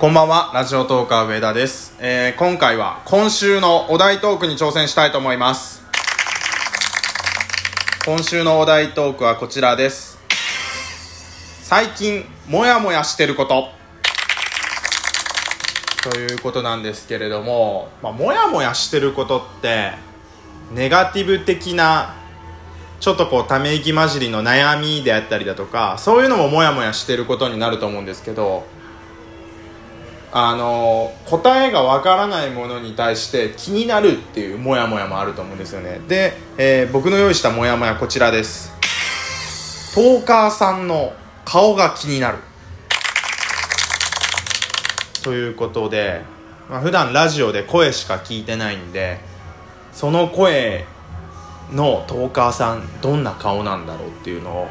こんばんは、ラジオトーカー上田です。えー、今回は今週のお題トークに挑戦したいと思います。今週のお題トークはこちらです。最近、もやもやしてること。ということなんですけれども、まあ、もやもやしてることって、ネガティブ的な、ちょっとこう、ため息混じりの悩みであったりだとか、そういうのももやもやしてることになると思うんですけど、あの答えがわからないものに対して気になるっていうモヤモヤもあると思うんですよね。で、えー僕の用意したモヤモヤこちらです。トーカーさんの顔が気になる。ということで、まあ、普段ラジオで声しか聞いてないんでその声のトーカーさんどんな顔なんだろうっていうのを、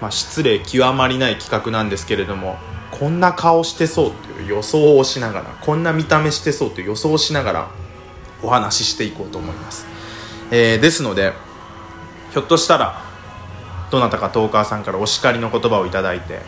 まあ、失礼極まりない企画なんですけれどもこんな顔してそうっていう予想をしながらこんな見た目してそうっていう予想をしながらお話ししていこうと思います、えーですのでひょっとしたらどなたかトーカーさんからお叱りの言葉をいただいて、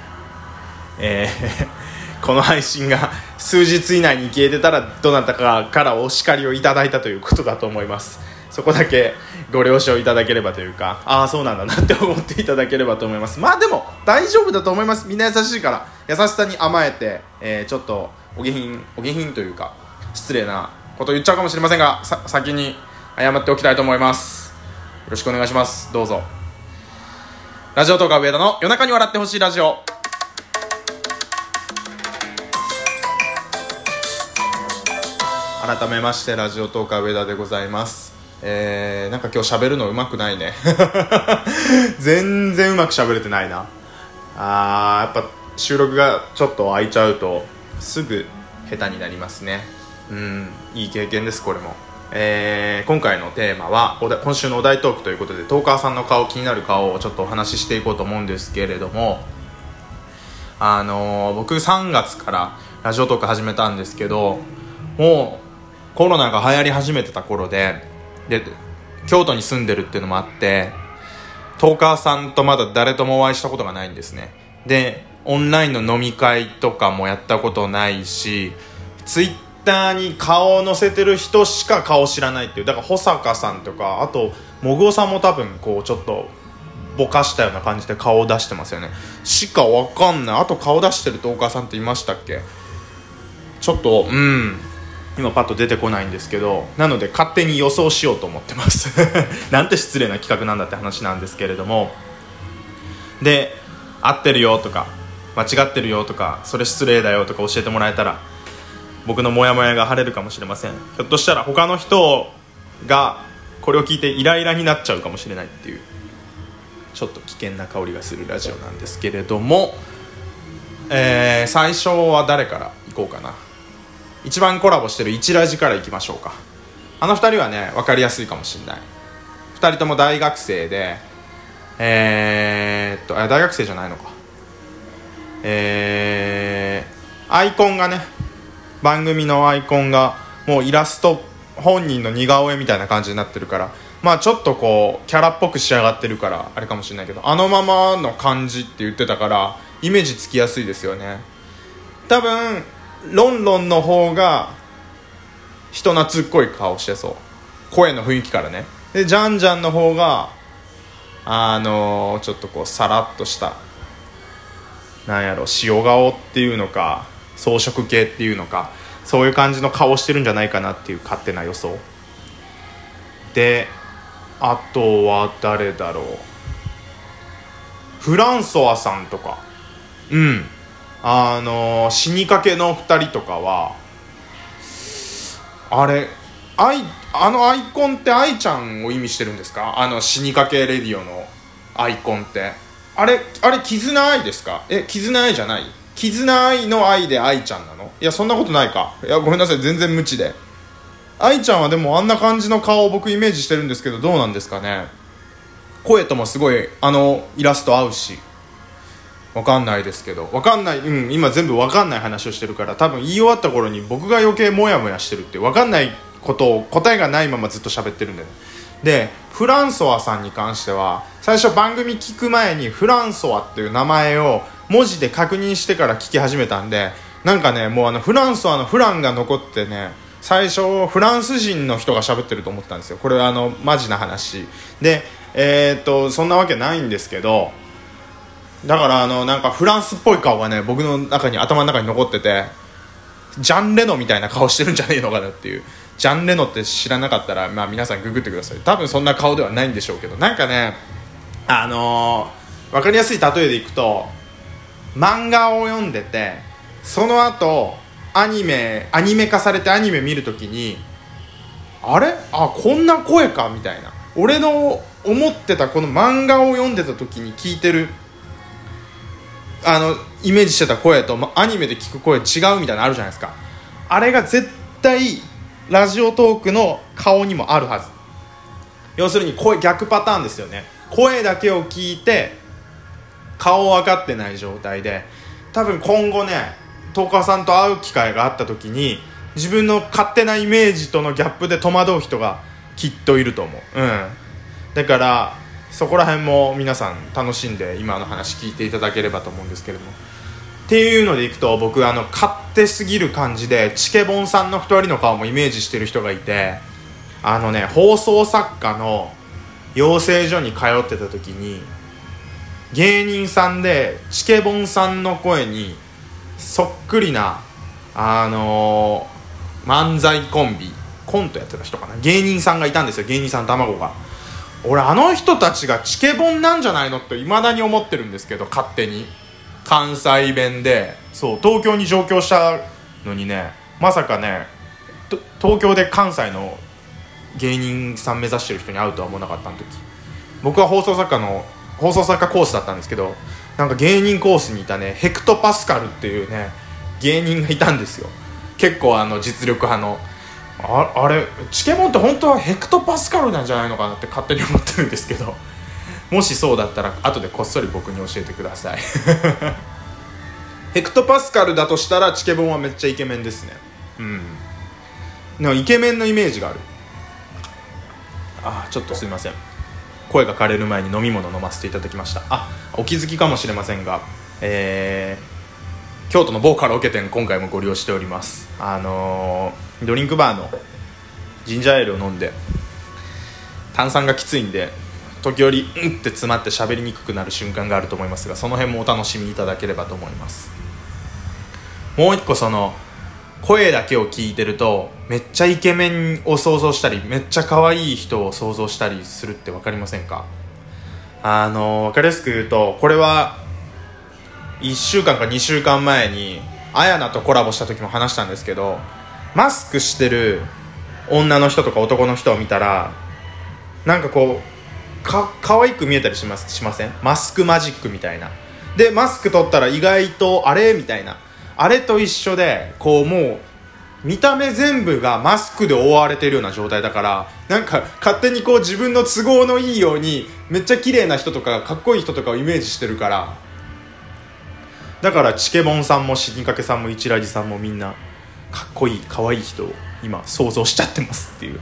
えー この配信が数日以内に消えてたらどなたかからお叱りをいただいたということだと思います。そこだけご了承いただければというかああそうなんだなって思っていただければと思います。まあでも大丈夫だと思います。みんな優しいから。優しさに甘えて、えーちょっとお下品お下品というか失礼なこと言っちゃうかもしれませんがさ先に謝っておきたいと思います。よろしくお願いします。どうぞ。ラジオトーカー上田の夜中に笑ってほしいラジオ。改めましてラジオトーカー上田でございます。えー、なんか今日喋るのうまくないね。全然うまく喋れてないな。あーやっぱ収録がちょっと空いちゃうとすぐ下手になりますね。うんいい経験ですこれも。えー今回のテーマはお今週のお題トークということでトーカーさんの顔気になる顔をちょっとお話ししていこうと思うんですけれどもあのー僕3月からラジオトーク始めたんですけどもうコロナが流行り始めてた頃でで京都に住んでるっていうのもあってトーカーさんとまだ誰ともお会いしたことがないんですね。でオンラインの飲み会とかもやったことないしツイッターに顔を載せてる人しか顔知らないっていう。だから保坂さんとかあともぐおさんも多分こうちょっとぼかしたような感じで顔を出してますよね。しかわかんない。あと顔出してるトーカーさんっていましたっけ？ちょっとうん。今パッと出てこないんですけど。なので勝手に予想しようと思ってます。なんて失礼な企画なんだって話なんですけれども。で合ってるよとか。間違ってるよとかそれ失礼だよとか教えてもらえたら僕のモヤモヤが晴れるかもしれません。ひょっとしたら他の人がこれを聞いてイライラになっちゃうかもしれないっていうちょっと危険な香りがするラジオなんですけれども、えー最初は誰から行こうかな。一番コラボしてる一ラジからいきましょうか。あの二人はね分かりやすいかもしれない。二人とも大学生でえー、っとあ大学生じゃないのか。えー、アイコンがね番組のアイコンがもうイラスト本人の似顔絵みたいな感じになってるからまあちょっとこうキャラっぽく仕上がってるからあれかもしれないけどあのままの感じって言ってたからイメージつきやすいですよね。多分ロンロンの方が人懐っこい顔してそう。声の雰囲気からね。でジャンジャンの方があのーちょっとこうさらっとしたなんやろ塩顔っていうのか装飾系っていうのかそういう感じの顔してるんじゃないかなっていう勝手な予想。であとは誰だろう。フランソワさんとか。うん。あの死にかけの2人とかはあれアイあのアイコンって愛ちゃんを意味してるんですか？あの死にかけレディオのアイコンって。あれあれ絆愛ですか？え絆愛じゃない？絆愛の愛で愛ちゃんなの？いやそんなことないか。いやごめんなさい。全然無知で。愛ちゃんはでもあんな感じの顔を僕イメージしてるんですけどどうなんですかね？声ともすごいあのイラスト合うし。わかんないですけど。わかんないうん今全部わかんない話をしてるから多分言い終わった頃に僕が余計モヤモヤしてるってわかんないことを答えがないままずっと喋ってるんだよね。でフランソワさんに関しては最初番組聞く前にフランソワっていう名前を文字で確認してから聞き始めたんでなんかねもうあのフランスはあのフランが残ってね最初フランス人の人が喋ってると思ったんですよ。これはあのマジな話。でえー、っとそんなわけないんですけどだからあのなんかフランスっぽい顔がね僕の中に頭の中に残っててジャン・レノみたいな顔してるんじゃねえのかなっていう。ジャン・レノって知らなかったら、まあ、皆さんググってください。多分そんな顔ではないんでしょうけど。なんかねあのー、分かりやすい例えでいくと漫画を読んでてその後アニメアニメ化されてアニメ見るときにあれ？あこんな声か？みたいな。俺の思ってたこの漫画を読んでた時に聞いてるあのイメージしてた声とアニメで聞く声違うみたいなのあるじゃないですか。あれが絶対ラジオトークの顔にもあるはず。要するに声逆パターンですよね。声だけを聞いて顔分かってない状態で多分今後ねトーカーさんと会う機会があった時に自分の勝手なイメージとのギャップで戸惑う人がきっといると思う。うん。だからそこら辺も皆さん楽しんで今の話聞いていただければと思うんですけれども。っていうのでいくと僕あの勝手すぎる感じでチケボンさんの2人の顔もイメージしてる人がいてあのね放送作家の養成所に通ってた時に芸人さんでチケボンさんの声にそっくりなあのー、漫才コンビコントやってた人かな？芸人さんがいたんですよ芸人さん卵が。俺あの人たちがチケボンなんじゃないのっていまだに思ってるんですけど勝手に。関西弁で。そう東京に上京したのにねまさかね東京で関西の芸人さん目指してる人に会うとは思わなかったん時。僕は放送作家の放送作家コースだったんですけどなんか芸人コースにいたねヘクトパスカルっていうね芸人がいたんですよ。結構あの実力派の。ああれチケモンって本当はヘクトパスカルなんじゃないのかなって勝手に思ってるんですけど。もしそうだったら後でこっそり僕に教えてください。ヘクトパスカルだとしたらチケボンはめっちゃイケメンですね。うん。なんかイケメンのイメージがある。あちょっとすいません。声が枯れる前に飲み物飲ませていただきました。あお気づきかもしれませんがえー、京都の某カラオケ店今回もご利用しております。あのー、ドリンクバーのジンジャーエールを飲んで炭酸がきついんで時折うんって詰まって喋りにくくなる瞬間があると思いますがその辺もお楽しみいただければと思います。もう一個その声だけを聞いてるとめっちゃイケメンを想像したりめっちゃ可愛い人を想像したりするって分かりませんか？あの分かりやすく言うとこれは1週間か2週間前にあやなとコラボした時も話したんですけどマスクしてる女の人とか男の人を見たらなんかこうか可愛く見えたりしますしません？マスクマジックみたいな。でマスク取ったら意外とあれ？みたいな。あれと一緒でこうもう見た目全部がマスクで覆われてるような状態だからなんか勝手にこう自分の都合のいいようにめっちゃ綺麗な人とかかっこいい人とかをイメージしてるからだからチケボンさんも死にかけさんも一ラジさんもみんなかっこいい可愛いい人を今想像しちゃってますっていう。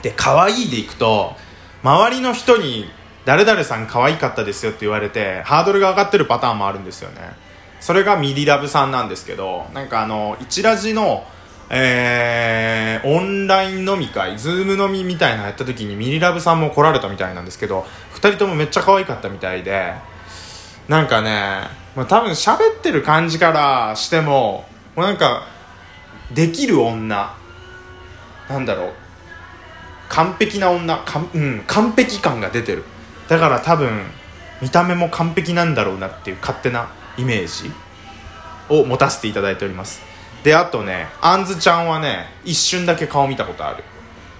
で可愛いでいくと周りの人に誰々さん可愛かったですよって言われてハードルが上がってるパターンもあるんですよね。それがミリラブさんなんですけどなんかあの一ラジのえー、オンライン飲み会、ズーム飲みみたいなのやった時にミリラブさんも来られたみたいなんですけど、2人ともめっちゃ可愛かったみたいで、なんかね、まあ、多分喋ってる感じからしても、もうなんか、できる女、なんだろう、完璧な女。かん、うん、完璧感が出てる。だから多分見た目も完璧なんだろうなっていう勝手なイメージを持たせていただいております。であとねあんずちゃんはね一瞬だけ顔見たことある。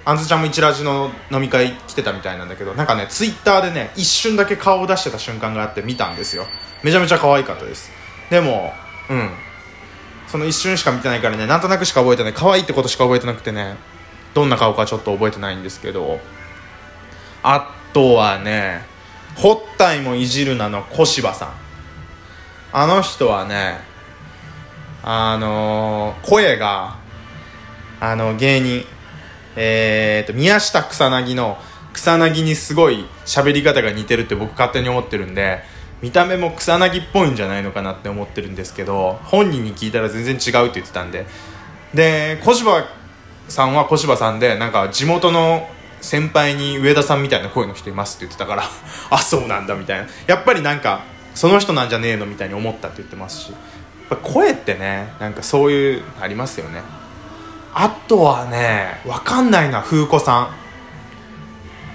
あんずちゃんも一ラジの飲み会来てたみたいなんだけどなんかねツイッターでね一瞬だけ顔を出してた瞬間があって見たんですよ。めちゃめちゃ可愛かったです。でもうん。その一瞬しか見てないからねなんとなくしか覚えてない。可愛いってことしか覚えてなくてねどんな顔かちょっと覚えてないんですけど。あとはねホッタイもいじるなの小柴さん。あの人はねあのー、声があの芸人えーと、宮下草薙の草薙にすごい喋り方が似てるって僕勝手に思ってるんで見た目も草薙っぽいんじゃないのかなって思ってるんですけど本人に聞いたら全然違うって言ってたんで。で小芝さんは小芝さんでなんか地元の先輩に上田さんみたいな声の人いますって言ってたから あそうなんだみたいな。やっぱりなんかその人なんじゃねえのみたいに思ったって言ってますし。声ってねなんかそういうありますよね。あとはね分かんないな風子さん。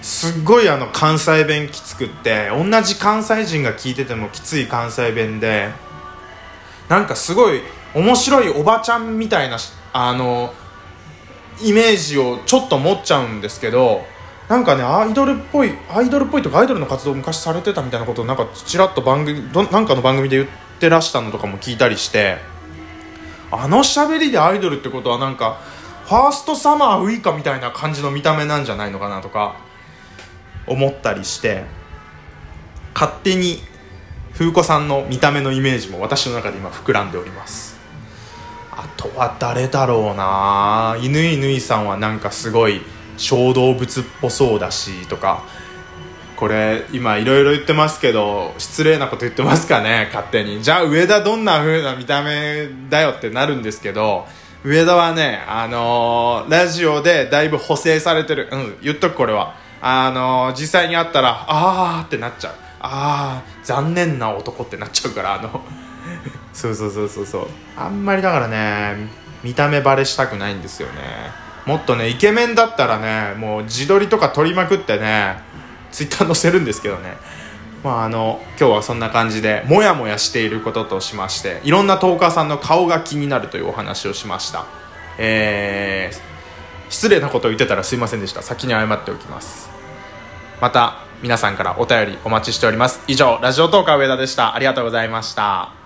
すっごいあの関西弁きつくって同じ関西人が聞いててもきつい関西弁でなんかすごい面白いおばちゃんみたいなあのイメージをちょっと持っちゃうんですけどなんかねアイドルっぽいアイドルっぽいとかアイドルの活動を昔されてたみたいなことをなんかちらっと番組どなんかの番組で言ってらしたのとかも聞いたりしてあの喋りでアイドルってことはなんかファーストサマーウイカみたいな感じの見た目なんじゃないのかなとか思ったりして勝手に風子さんの見た目のイメージも私の中で今膨らんでおります。あとは誰だろうな。犬犬さんはなんかすごい小動物っぽそうだしとかこれ今いろいろ言ってますけど失礼なこと言ってますかね勝手に。じゃあ上田どんな風な見た目だよってなるんですけど上田はねあのー、ラジオでだいぶ補正されてる。うん言っとくこれは。あのー、実際に会ったらあーってなっちゃう。ああ残念な男ってなっちゃうからあの。そうそうそうそうそう。あんまりだからね見た目バレしたくないんですよね。もっとねイケメンだったらねもう自撮りとか撮りまくってねツイッター 載せるんですけどね。まああの今日はそんな感じでモヤモヤしていることとしましていろんなトーカーさんの顔が気になるというお話をしました。えー、失礼なことを言ってたらすいませんでした。先に謝っておきます。また皆さんからお便りお待ちしております。以上ラジオトーカー上田でした。ありがとうございました。